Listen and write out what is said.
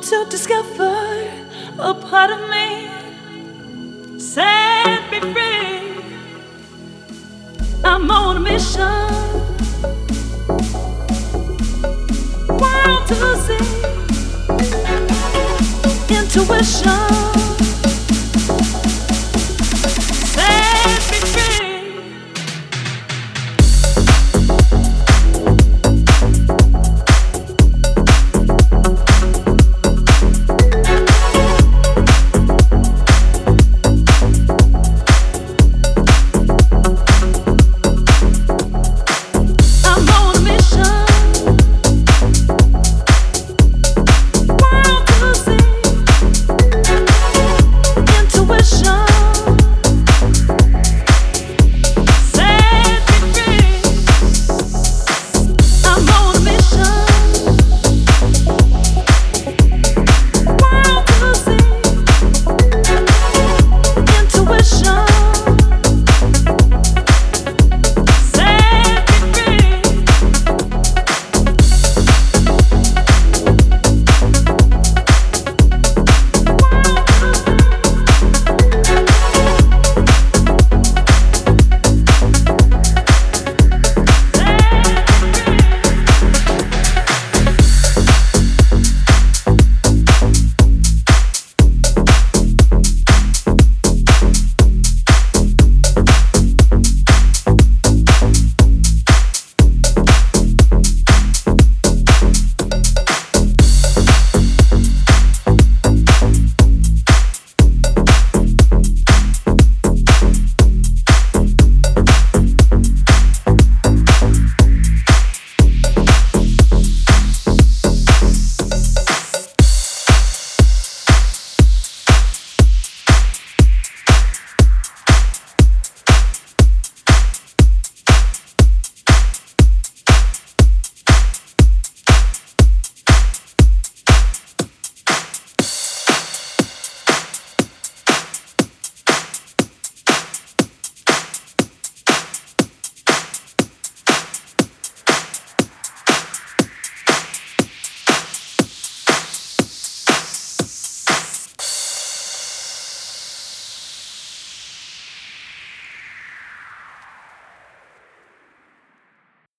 Want to discover a part of me. Set me free. I'm on a mission. World to see. Intuition.